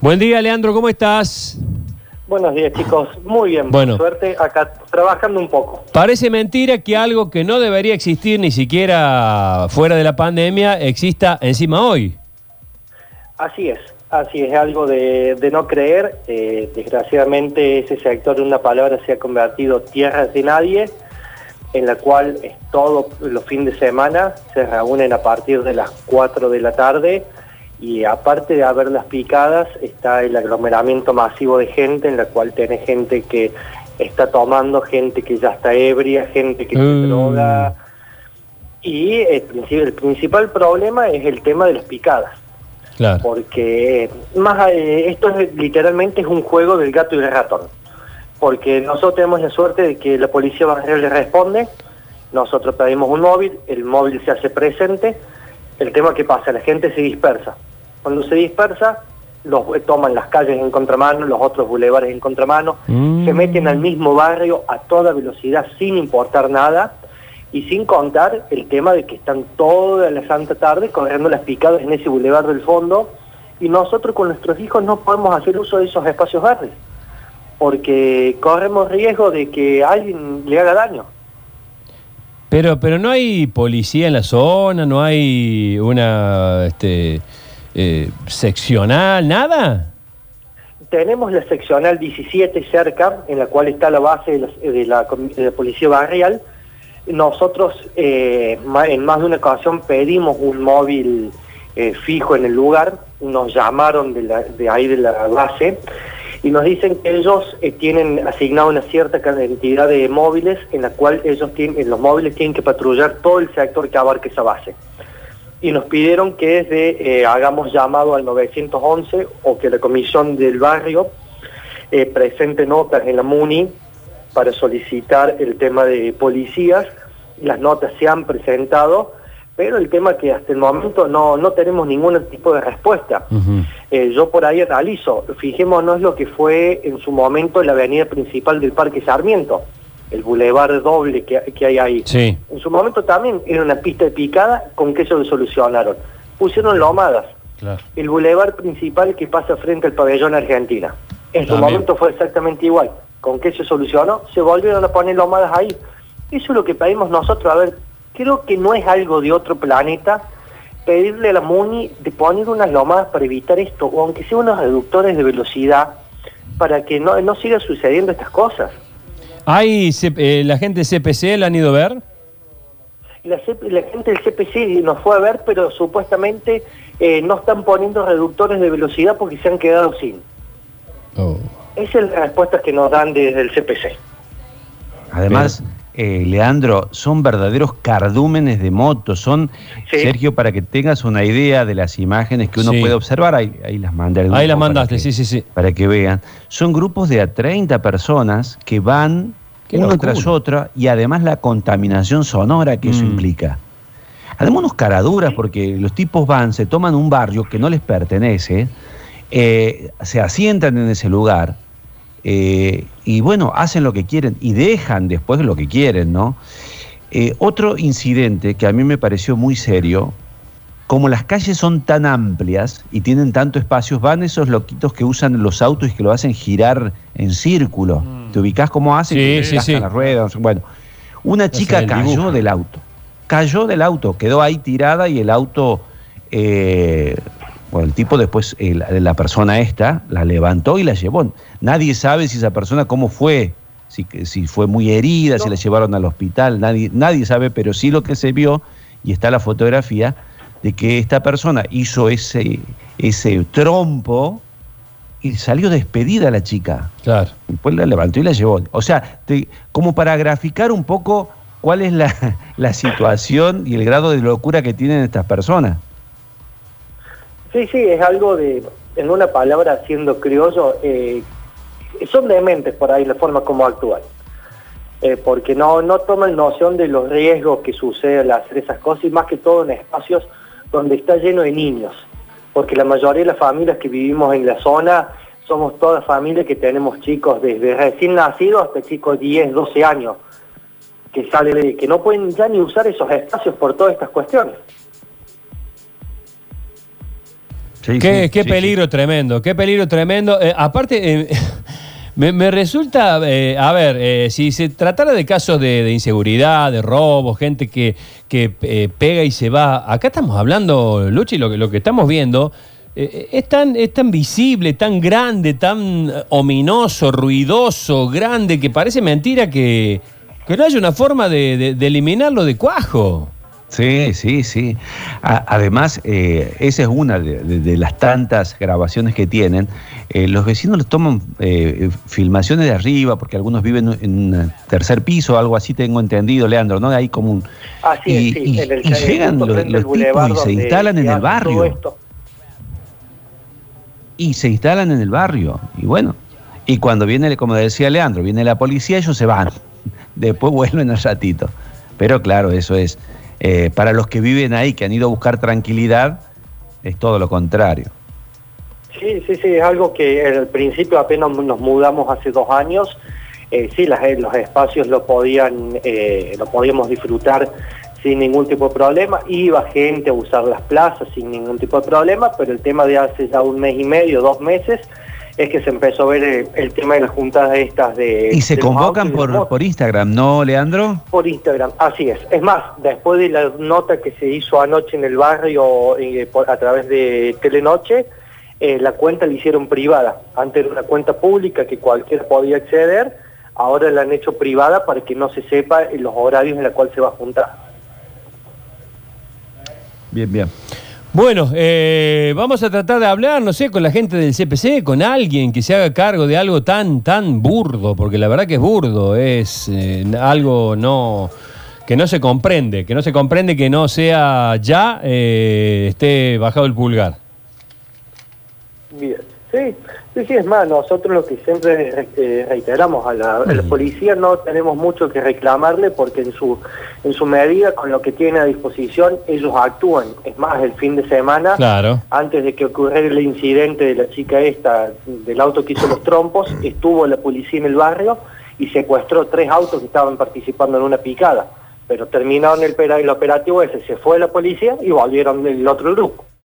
Buen día, Leandro, ¿cómo estás? Buenos días, chicos. Muy bien, Bueno. por suerte, acá trabajando un poco. Parece mentira que algo que no debería existir ni siquiera fuera de la pandemia exista encima hoy. Así es, así es, algo de, de no creer. Eh, desgraciadamente, ese sector de una palabra se ha convertido tierra de nadie, en la cual es todos los fines de semana se reúnen a partir de las 4 de la tarde y aparte de haber las picadas está el aglomeramiento masivo de gente en la cual tiene gente que está tomando, gente que ya está ebria, gente que se Mm. droga y el, princi- el principal problema es el tema de las picadas Claro. porque más eh, esto es literalmente es un juego del gato y el ratón porque nosotros tenemos la suerte de que la policía barrial le responde nosotros pedimos un móvil el móvil se hace presente el tema que pasa la gente se dispersa cuando se dispersa los eh, toman las calles en contramano los otros bulevares en contramano Mm. se meten al mismo barrio a toda velocidad sin importar nada y sin contar el tema de que están toda la santa tarde corriendo las picadas en ese bulevar del fondo y nosotros con nuestros hijos no podemos hacer uso de esos espacios verdes porque corremos riesgo de que alguien le haga daño. Pero, pero no hay policía en la zona, no hay una este, eh, seccional, nada. Tenemos la seccional 17 cerca, en la cual está la base de la, policía barrial. Nosotros eh, en más de una ocasión pedimos un móvil eh, fijo en el lugar, nos llamaron de, de ahí de la base y nos dicen que ellos tienen asignado una cierta cantidad de móviles en la cual ellos tienen, los móviles tienen que patrullar todo el sector que abarque esa base y nos pidieron que desde, eh, hagamos llamado al 911 o que la comisión del barrio eh, presente notas en la MUNI para solicitar el tema de policías. Las notas se han presentado, pero el tema que hasta el momento no, no tenemos ningún tipo de respuesta. Ujú. Eh, yo por ahí analizo, fijémonos lo que fue en su momento la avenida principal del Parque Sarmiento, el bulevar doble que, que hay ahí. Sí. En su momento también era una pista de picada, ¿con qué se lo solucionaron? Pusieron lomadas. Claro. El bulevar principal que pasa frente al pabellón Argentina. En su También. momento fue exactamente igual. ¿Con qué se solucionó? Se volvieron a poner lomadas ahí. Eso es lo que pedimos nosotros. A ver, creo que no es algo de otro planeta pedirle a la MUNI de poner unas lomadas para evitar esto, o aunque sea unos reductores de velocidad, para que no, no siga sucediendo estas cosas. ¿Hay eh, la gente de CPC, la han ido a ver? La gente del CPC nos fue a ver, pero supuestamente eh, no están poniendo reductores de velocidad porque se han quedado sin. Oh. Esa es la respuesta que nos dan desde el CPC. Además, eh, Leandro, son verdaderos cardúmenes de moto. Son, Sí. Sergio, para que tengas una idea de las imágenes que uno Sí. puede observar, ahí, ahí las mandé. al Ahí las para mandaste, que- sí, sí, sí. Para que vean. Son grupos de a 30 personas que van locura. tras otra y además la contaminación sonora que eso Mm. implica. Además, unos caraduras, porque los tipos van, se toman un barrio que no les pertenece, eh, se asientan en ese lugar eh, y bueno, hacen lo que quieren y dejan después lo que quieren, ¿no? Eh, otro incidente que a mí me pareció muy serio, como las calles son tan amplias y tienen tanto espacio, van esos loquitos que usan los autos y que lo hacen girar en círculo. ¿Te ubicás cómo hacen? Sí, Que sí, gastan sí. las ruedas. Bueno, una chica cayó dibujo. del auto. Cayó del auto, quedó ahí tirada y el auto, eh, el tipo después, eh, la, la persona esta, la levantó y la llevó. Nadie sabe si esa persona cómo fue, si, si fue muy herida, si No. la llevaron al hospital, nadie, nadie sabe, pero sí lo que se vio, y está la fotografía, de que esta persona hizo ese, ese trompo y salió despedida la chica. Claro. Después la levantó y la llevó. O sea, te- como para graficar un poco cuál es la, la situación y el grado de locura que tienen estas personas. Sí, sí, es algo de, en una palabra, siendo criollo, eh, son dementes por ahí la forma como actúan. Eh, porque no, no toman noción de los riesgos que suceden al hacer esas cosas y más que todo en espacios donde está lleno de niños. Porque la mayoría de las familias que vivimos en la zona somos todas familias que tenemos chicos desde recién nacidos hasta chicos de 10, 12 años que salen que no pueden ya ni usar esos espacios por todas estas cuestiones. Sí, qué sí, qué sí, peligro tremendo, qué peligro tremendo. Eh, aparte, eh, me, me resulta, eh, a ver, eh, si se tratara de casos de, de inseguridad, de robo, gente que, que pega y se va, acá estamos hablando, Luchi, lo, que- lo que estamos viendo. es, tan, es tan visible, tan grande, tan ominoso, ruidoso, grande, que parece mentira que, que no haya una forma de, de- de eliminarlo de cuajo. Sí, sí, sí. A- además, eh, esa es una de, de- de las tantas grabaciones que tienen. Eh, los vecinos les toman eh, filmaciones de arriba, porque algunos viven en un tercer piso, algo así tengo entendido, Leandro, ¿no? Hay como un... Así y, es, sí, y- en el- y llegan los, tipos y se instalan en el barrio. esto. Y se instalan en el barrio. Y bueno, y cuando viene, como decía Leandro, viene la policía, ellos se van. Después vuelven al ratito. Pero claro, eso es... eh, para los que viven ahí, que han ido a buscar tranquilidad, es todo lo contrario. Sí, sí, sí, es algo que al principio apenas nos mudamos hace dos años, eh, sí, las- los espacios lo podían, eh, lo podíamos disfrutar sin ningún tipo de problema, iba gente a usar las plazas sin ningún tipo de problema, pero el tema de hace ya un mes y medio, dos meses, es que se empezó a ver el, el tema de las juntas estas de... Y se de convocan por, por Instagram, ¿no, Leandro? Por Instagram, así es. Es más, después de la nota que se hizo anoche en el barrio eh, por- a través de Telenoche, eh, la cuenta la hicieron privada. Antes era una cuenta pública que cualquiera podía acceder, ahora la han hecho privada para que no se sepa los horarios en los cuales se va a juntar. Bien, bien. Bueno, eh, vamos a tratar de hablar, no sé, con la gente del CPC, con alguien que se haga cargo de algo tan, tan burdo, porque la verdad que es burdo, es eh, algo no que no se comprende, que no se comprende que no sea ya eh, esté bajado el pulgar. Bien, sí, sí, sí, es más, nosotros lo que siempre eh, reiteramos a la, a la policía no tenemos mucho que reclamarle porque en su, en su medida, con lo que tiene a disposición, ellos actúan. Es más, el fin de semana, Claro. antes de que ocurriera el incidente de la chica esta, del auto que hizo los trompos, estuvo la policía en el barrio y secuestró tres autos que estaban participando en una picada. Pero terminaron el, el operativo ese, se fue la policía y volvieron el otro grupo.